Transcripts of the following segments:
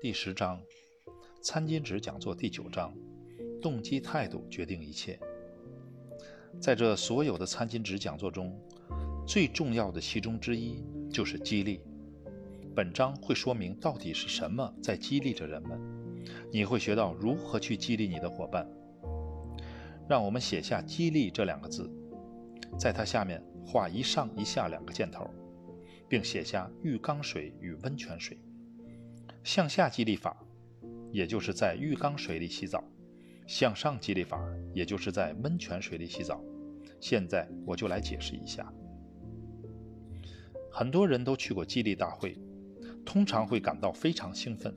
第十章，餐巾纸讲座第九章，动机态度决定一切。在这所有的餐巾纸讲座中，最重要的其中之一就是激励。本章会说明到底是什么在激励着人们，你会学到如何去激励你的伙伴。让我们写下“激励”这两个字，在它下面画一上一下两个箭头，并写下浴缸水与温泉水。向下激励法，也就是在浴缸水里洗澡；向上激励法，也就是在温泉水里洗澡。现在我就来解释一下。很多人都去过激励大会，通常会感到非常兴奋，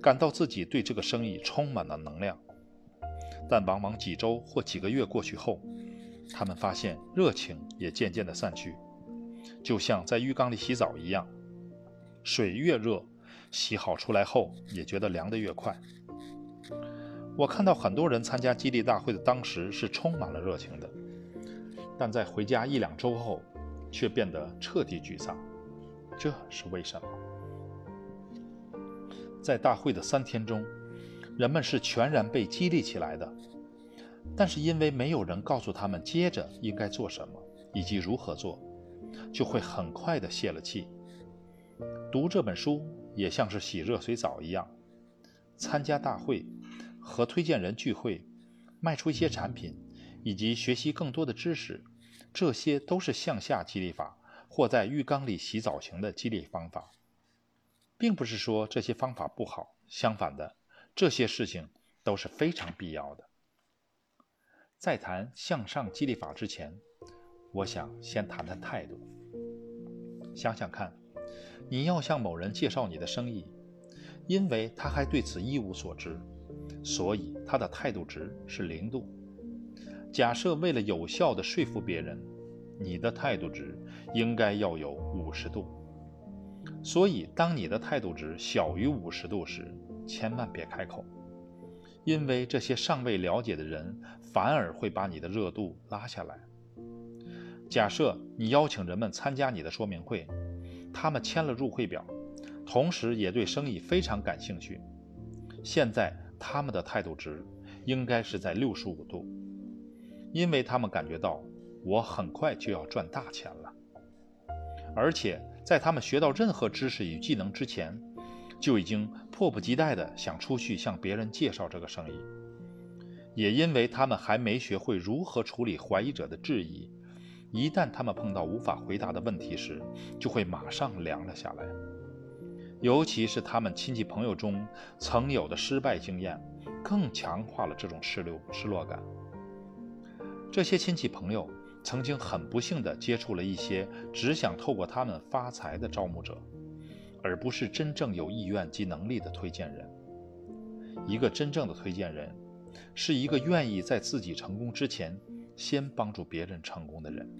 感到自己对这个生意充满了能量。但往往几周或几个月过去后，他们发现热情也渐渐地散去，就像在浴缸里洗澡一样，水越热，洗好出来后也觉得凉得越快。我看到很多人参加激励大会的当时是充满了热情的，但在回家一两周后，却变得彻底沮丧。这是为什么？在大会的三天中。人们是全然被激励起来的，但是因为没有人告诉他们接着应该做什么以及如何做，就会很快的泄了气。读这本书也像是洗热水澡一样，参加大会、和推荐人聚会、卖出一些产品以及学习更多的知识，这些都是向下激励法或在浴缸里洗澡型的激励方法，并不是说这些方法不好，相反的。这些事情都是非常必要的。在谈向上激励法之前，我想先谈谈态度。想想看，你要向某人介绍你的生意，因为他还对此一无所知，所以他的态度值是零度。假设为了有效地说服别人，你的态度值应该要有五十度。所以，当你的态度值小于五十度时，千万别开口，因为这些尚未了解的人反而会把你的热度拉下来。假设你邀请人们参加你的说明会，他们签了入会表，同时也对生意非常感兴趣。现在他们的态度值应该是在六十五度，因为他们感觉到我很快就要赚大钱了，而且在他们学到任何知识与技能之前。就已经迫不及待地想出去向别人介绍这个生意，也因为他们还没学会如何处理怀疑者的质疑，一旦他们碰到无法回答的问题时，就会马上凉了下来。尤其是他们亲戚朋友中曾有的失败经验，更强化了这种失落失落感。这些亲戚朋友曾经很不幸地接触了一些只想透过他们发财的招募者。而不是真正有意愿及能力的推荐人。一个真正的推荐人，是一个愿意在自己成功之前，先帮助别人成功的人。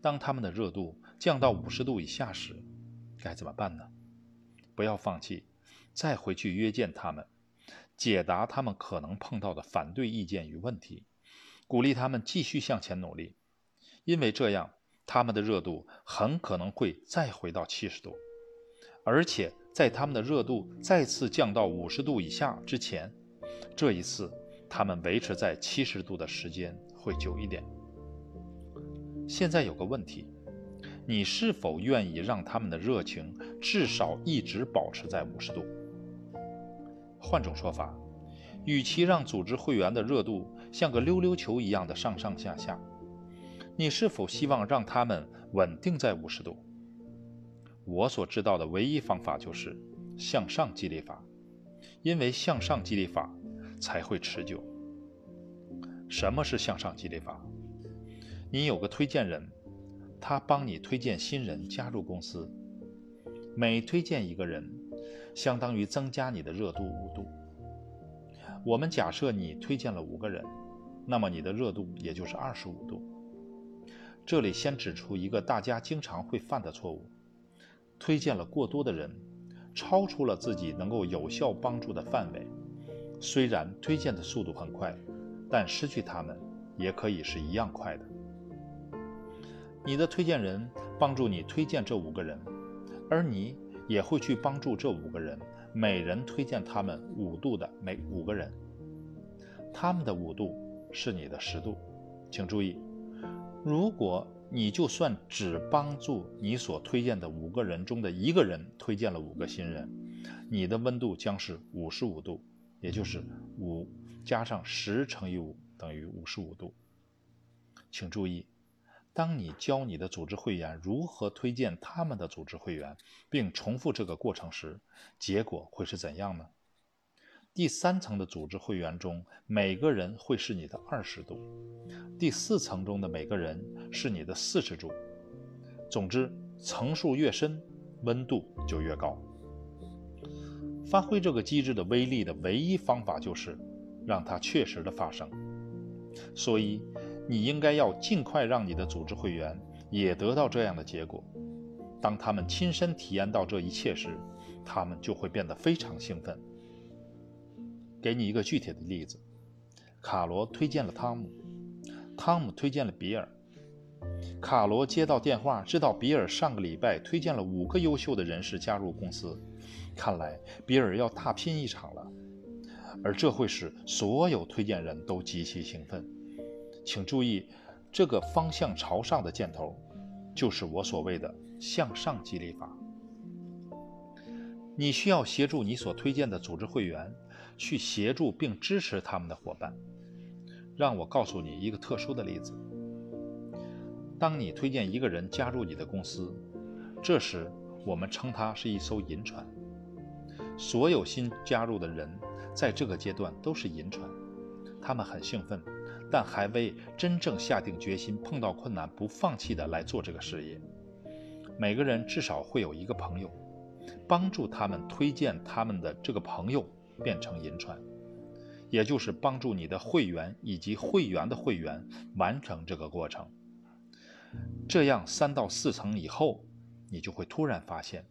当他们的热度降到五十度以下时，该怎么办呢？不要放弃，再回去约见他们，解答他们可能碰到的反对意见与问题，鼓励他们继续向前努力，因为这样。他们的热度很可能会再回到七十度，而且在他们的热度再次降到五十度以下之前，这一次他们维持在七十度的时间会久一点。现在有个问题，你是否愿意让他们的热情至少一直保持在五十度？换种说法，与其让组织会员的热度像个溜溜球一样的上上下下。你是否希望让他们稳定在五十度？我所知道的唯一方法就是向上激励法，因为向上激励法才会持久。什么是向上激励法？你有个推荐人，他帮你推荐新人加入公司，每推荐一个人，相当于增加你的热度五度。我们假设你推荐了五个人，那么你的热度也就是二十五度。这里先指出一个大家经常会犯的错误：推荐了过多的人，超出了自己能够有效帮助的范围。虽然推荐的速度很快，但失去他们也可以是一样快的。你的推荐人帮助你推荐这五个人，而你也会去帮助这五个人，每人推荐他们五度的每五个人。他们的五度是你的十度，请注意，如果你就算只帮助你所推荐的五个人中的一个人推荐了五个新人，你的温度将是五十五度，也就是五加上十乘以五等于五十五度。请注意，当你教你的组织会员如何推荐他们的组织会员，并重复这个过程时，结果会是怎样呢？第三层的组织会员中，每个人会是你的二十度；第四层中的每个人是你的四十度。总之，层数越深，温度就越高。发挥这个机制的威力的唯一方法就是让它确实的发生。所以，你应该要尽快让你的组织会员也得到这样的结果。当他们亲身体验到这一切时，他们就会变得非常兴奋。给你一个具体的例子：卡罗推荐了汤姆，汤姆推荐了比尔。卡罗接到电话，知道比尔上个礼拜推荐了五个优秀的人士加入公司，看来比尔要大拼一场了。而这会使所有推荐人都极其兴奋。请注意，这个方向朝上的箭头，就是我所谓的向上激励法。你需要协助你所推荐的组织会员。去协助并支持他们的伙伴。让我告诉你一个特殊的例子：当你推荐一个人加入你的公司，这时我们称他是一艘银船。所有新加入的人在这个阶段都是银船，他们很兴奋，但还未真正下定决心碰到困难不放弃的来做这个事业。每个人至少会有一个朋友，帮助他们推荐他们的这个朋友。变成银船，也就是帮助你的会员以及会员的会员完成这个过程。这样三到四层以后，你就会突然发现，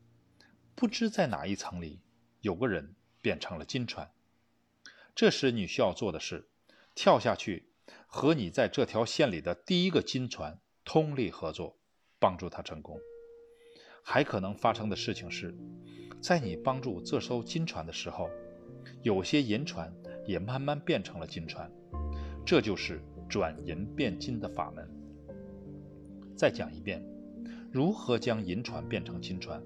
不知在哪一层里有个人变成了金船。这时你需要做的是跳下去，和你在这条线里的第一个金船通力合作，帮助他成功。还可能发生的事情是，在你帮助这艘金船的时候。有些银船也慢慢变成了金船，这就是转银变金的法门。再讲一遍，如何将银船变成金船？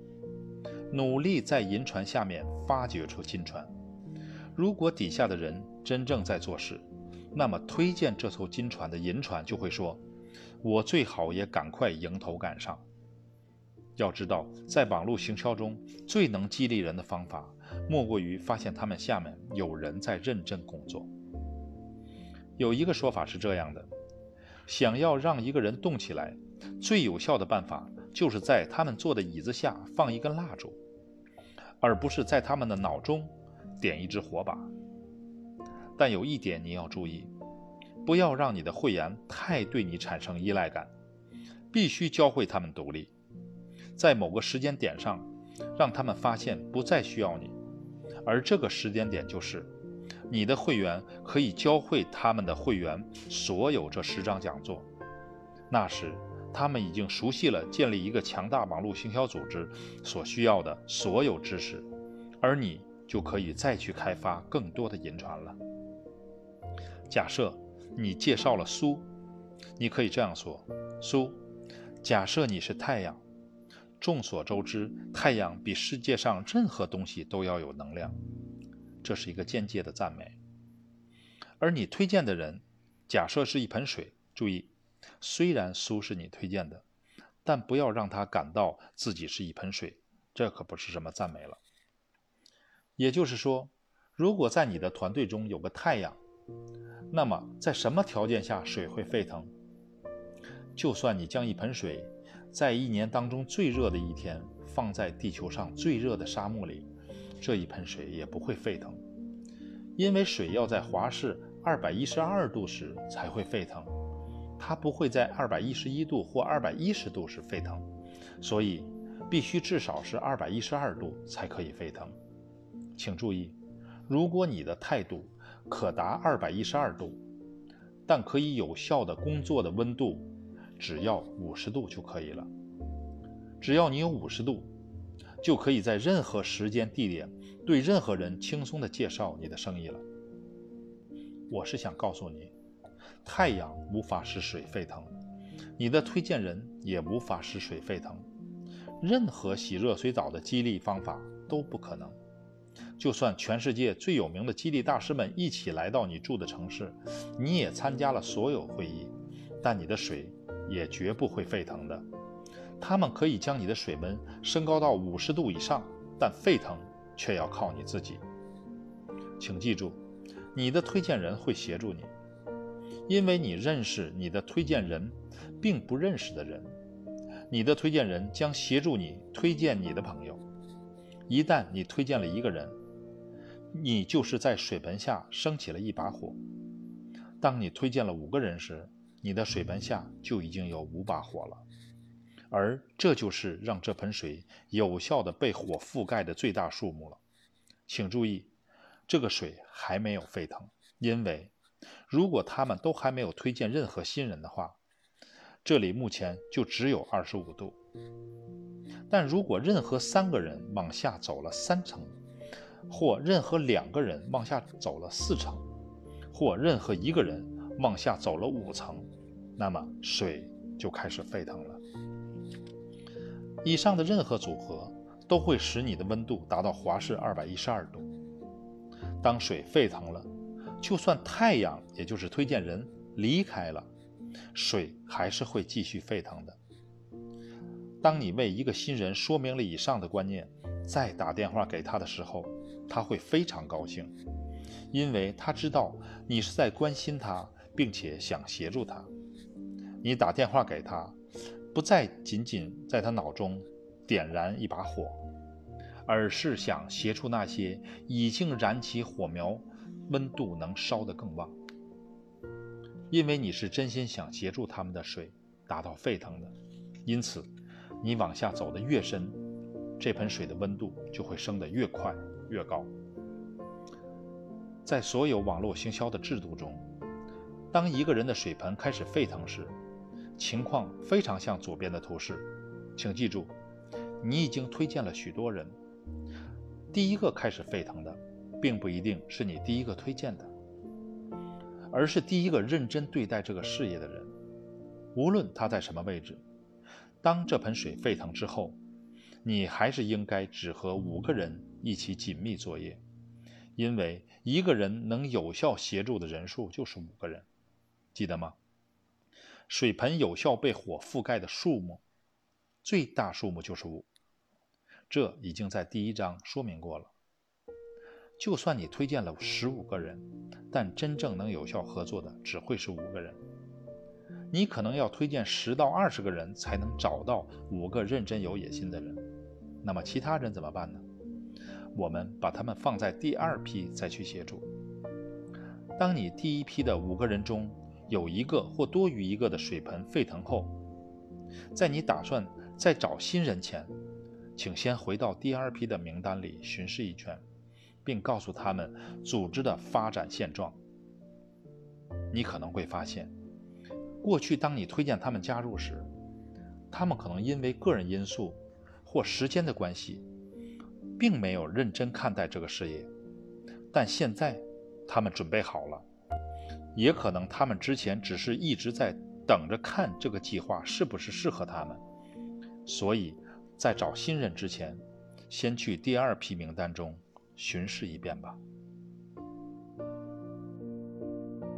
努力在银船下面发掘出金船。如果底下的人真正在做事，那么推荐这艘金船的银船就会说：“我最好也赶快迎头赶上。”要知道，在网络行销中最能激励人的方法。莫过于发现他们下面有人在认真工作。有一个说法是这样的：想要让一个人动起来，最有效的办法就是在他们坐的椅子下放一根蜡烛，而不是在他们的脑中点一支火把。但有一点你要注意，不要让你的会员太对你产生依赖感，必须教会他们独立，在某个时间点上，让他们发现不再需要你。而这个时间点就是，你的会员可以教会他们的会员所有这十张讲座。那时，他们已经熟悉了建立一个强大网络行销组织所需要的所有知识，而你就可以再去开发更多的银船了。假设你介绍了苏，你可以这样说：苏，假设你是太阳。众所周知，太阳比世界上任何东西都要有能量，这是一个间接的赞美。而你推荐的人，假设是一盆水，注意，虽然苏是你推荐的，但不要让他感到自己是一盆水，这可不是什么赞美了。也就是说，如果在你的团队中有个太阳，那么在什么条件下水会沸腾？就算你将一盆水。在一年当中最热的一天，放在地球上最热的沙漠里，这一盆水也不会沸腾，因为水要在华氏二百一十二度时才会沸腾，它不会在二百一十一度或二百一十度时沸腾，所以必须至少是二百一十二度才可以沸腾。请注意，如果你的态度可达二百一十二度，但可以有效的工作的温度。只要五十度就可以了。只要你有五十度，就可以在任何时间地点对任何人轻松的介绍你的生意了。我是想告诉你，太阳无法使水沸腾，你的推荐人也无法使水沸腾，任何洗热水澡的激励方法都不可能。就算全世界最有名的激励大师们一起来到你住的城市，你也参加了所有会议，但你的水也绝不会沸腾的。他们可以将你的水温升高到五十度以上，但沸腾却要靠你自己。请记住，你的推荐人会协助你，因为你认识你的推荐人并不认识的人。你的推荐人将协助你推荐你的朋友。一旦你推荐了一个人，你就是在水盆下升起了一把火。当你推荐了五个人时，你的水盆下就已经有五把火了，而这就是让这盆水有效的被火覆盖的最大数目了。请注意，这个水还没有沸腾，因为如果他们都还没有推荐任何新人的话，这里目前就只有二十五度。但如果任何三个人往下走了三层，或任何两个人往下走了四层，或任何一个人往下走了五层，那么水就开始沸腾了。以上的任何组合都会使你的温度达到华氏二百一十二度。当水沸腾了，就算太阳，也就是推荐人离开了，水还是会继续沸腾的。当你为一个新人说明了以上的观念，再打电话给他的时候，他会非常高兴，因为他知道你是在关心他，并且想协助他。你打电话给他，不再仅仅在他脑中点燃一把火，而是想协助那些已经燃起火苗、温度能烧得更旺。因为你是真心想协助他们的水达到沸腾的，因此。你往下走的越深，这盆水的温度就会升得越快越高。在所有网络行销的制度中，当一个人的水盆开始沸腾时，情况非常像左边的图示。请记住，你已经推荐了许多人，第一个开始沸腾的，并不一定是你第一个推荐的，而是第一个认真对待这个事业的人，无论他在什么位置。当这盆水沸腾之后，你还是应该只和五个人一起紧密作业，因为一个人能有效协助的人数就是五个人，记得吗？水盆有效被火覆盖的数目，最大数目就是五，这已经在第一章说明过了。就算你推荐了十五个人，但真正能有效合作的只会是五个人。你可能要推荐十到二十个人才能找到五个认真有野心的人，那么其他人怎么办呢？我们把他们放在第二批再去协助。当你第一批的五个人中有一个或多于一个的水盆沸腾后，在你打算再找新人前，请先回到第二批的名单里巡视一圈，并告诉他们组织的发展现状。你可能会发现。过去，当你推荐他们加入时，他们可能因为个人因素或时间的关系，并没有认真看待这个事业。但现在，他们准备好了，也可能他们之前只是一直在等着看这个计划是不是适合他们。所以，在找新人之前，先去第二批名单中巡视一遍吧。